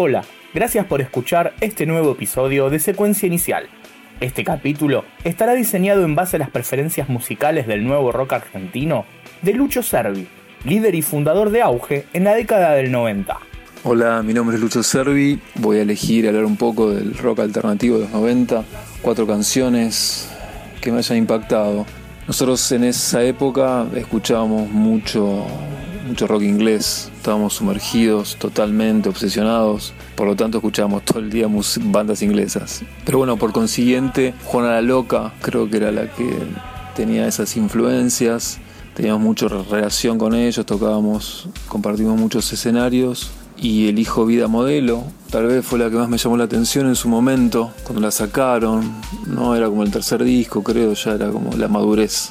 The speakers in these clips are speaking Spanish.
Hola, gracias por escuchar este nuevo episodio de Secuencia Inicial. Este capítulo estará diseñado en base a las preferencias musicales del nuevo rock argentino de Lucho Servi, líder y fundador de Auge en la década del 90. Hola, mi nombre es Lucho Servi, voy a elegir hablar un poco del rock alternativo de los 90, cuatro canciones que me hayan impactado. Nosotros en esa época escuchábamos mucho mucho rock inglés, estábamos sumergidos totalmente, obsesionados, por lo tanto escuchábamos todo el día bandas inglesas. Pero bueno, por consiguiente, Juana la Loca creo que era la que tenía esas influencias, teníamos mucha relación con ellos, tocábamos, compartimos muchos escenarios y Elijo Vida Modelo, tal vez fue la que más me llamó la atención en su momento, cuando la sacaron, no era como el tercer disco, creo, ya era como la madurez.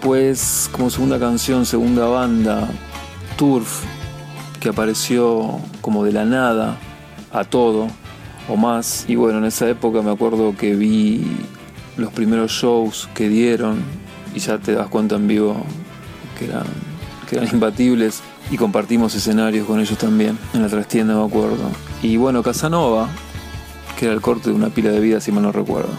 Después, como segunda canción, segunda banda, Turf, que apareció como de la nada a todo o más. Y bueno, en esa época me acuerdo que vi los primeros shows que dieron y ya te das cuenta en vivo que eran, imbatibles y compartimos escenarios con ellos también en la trastienda, me acuerdo. Y bueno, Casanova, que era el corte de una pila de vida, si mal no recuerdo.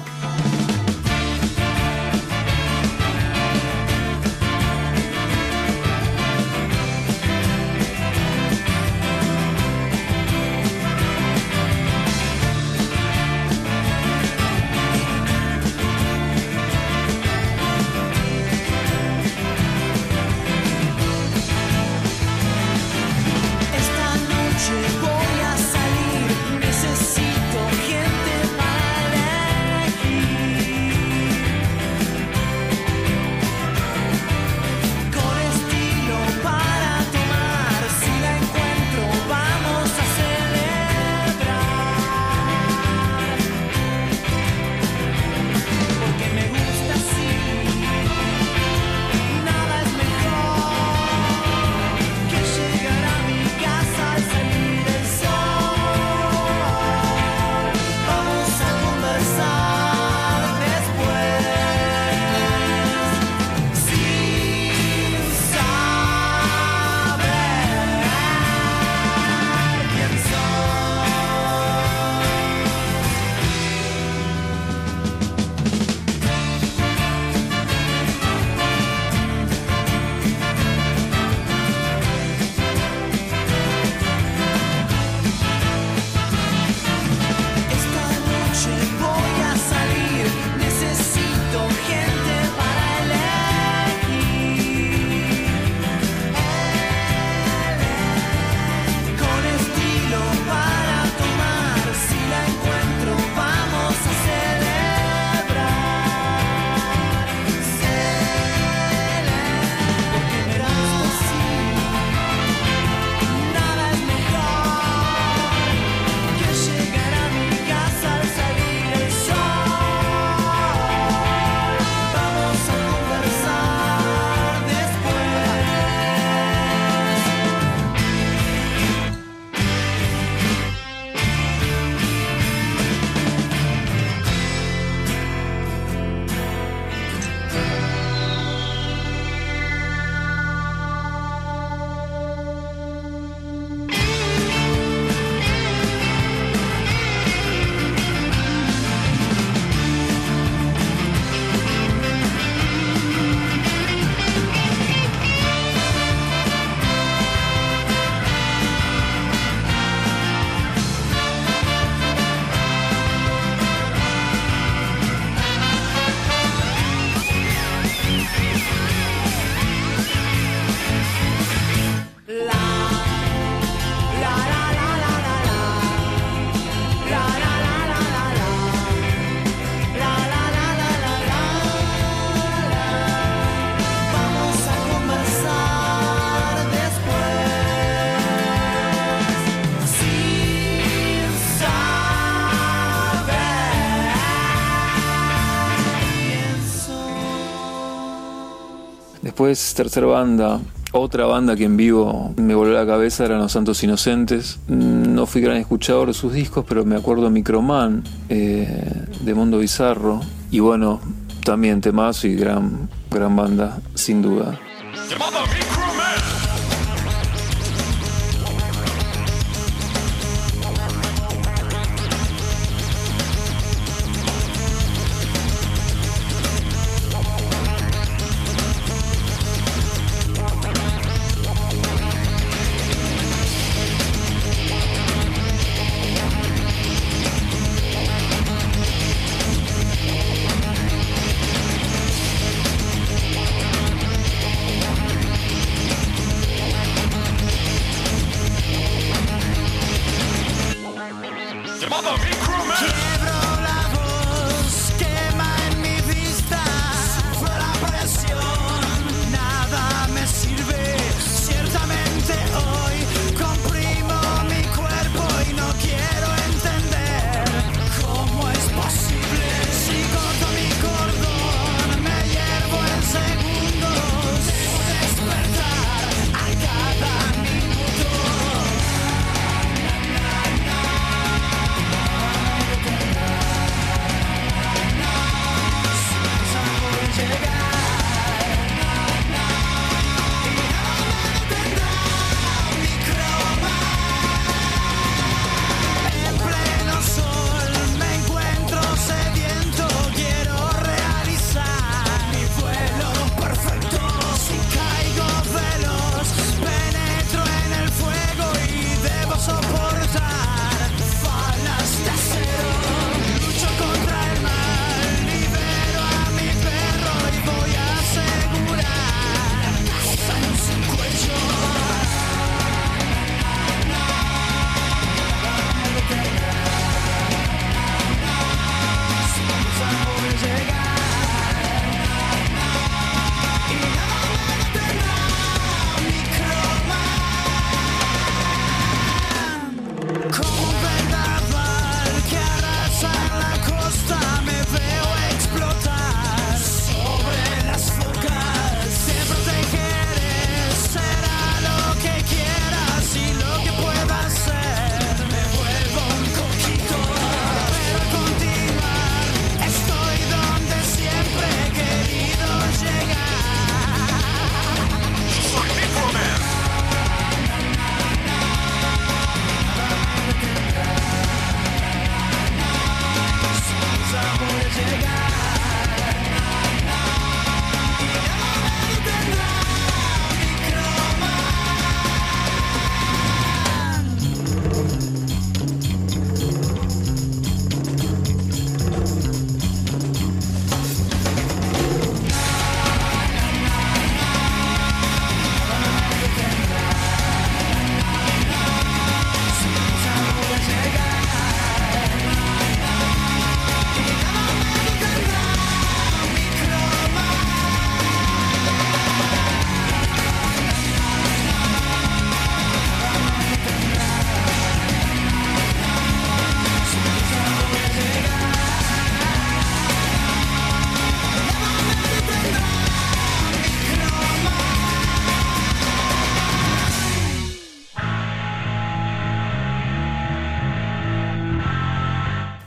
Después, tercera banda, otra banda que en vivo me voló la cabeza eran Los Santos Inocentes. Mm, no fui gran escuchador de sus discos, pero me acuerdo Microman, eh, de Mundo Bizarro. Y bueno, también temazo y gran, gran banda, sin duda.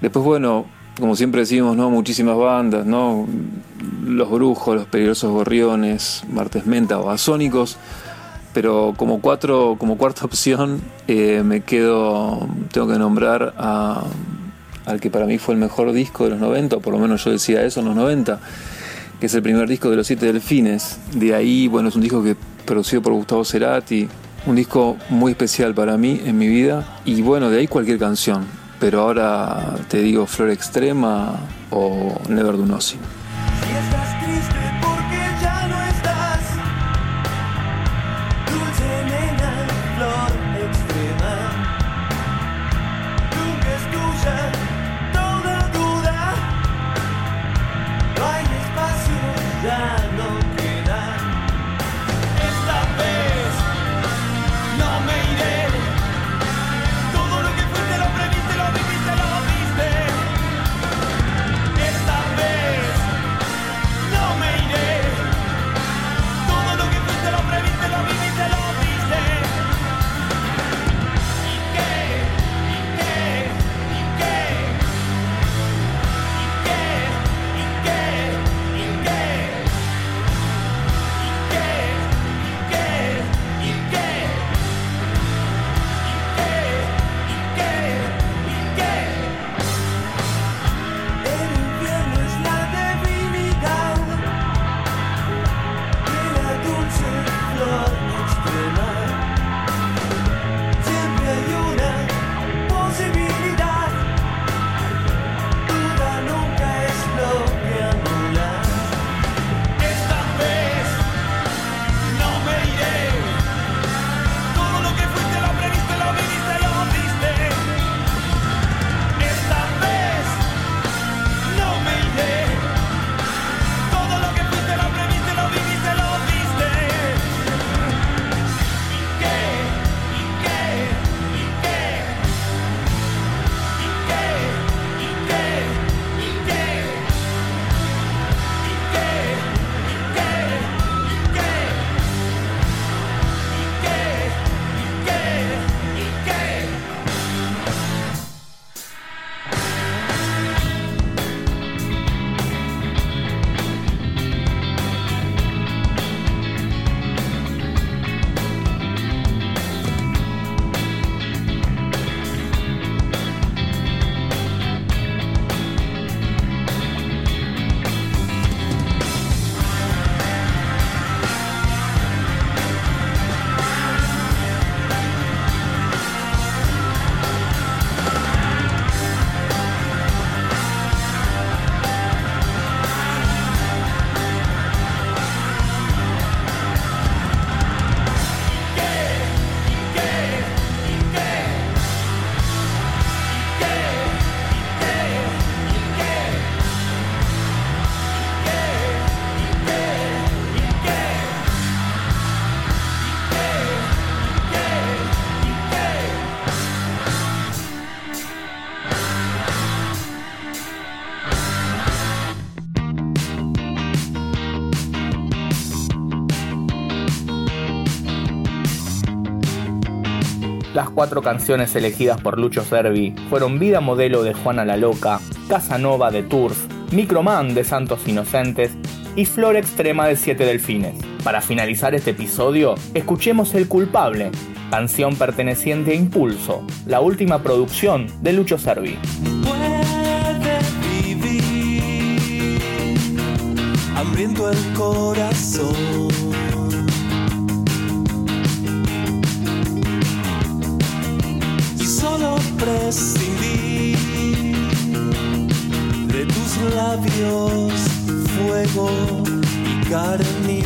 Después, bueno, como siempre decimos, ¿no? Muchísimas bandas, ¿no? Los Brujos, Los Peligrosos Gorriones, Martes Menta, Basónicos. Pero como, cuatro, como cuarta opción eh, me quedo, tengo que nombrar al que para mí fue el mejor disco de los 90, o por lo menos yo decía eso en los 90, que es el primer disco de los Siete Delfines. De ahí, bueno, es un disco que producido por Gustavo Cerati, un disco muy especial para mí en mi vida. Y bueno, de ahí cualquier canción pero ahora te digo Flor Extrema o Never Do. Cuatro canciones elegidas por Lucho Servi fueron Vida Modelo de Juana la Loca, Casanova de Tours, Microman de Santos Inocentes y Flor Extrema de Siete Delfines. Para finalizar este episodio, escuchemos El Culpable, canción perteneciente a Impulso, la última producción de Lucho Servi. corazón. Prescindí de tus labios, fuego y carne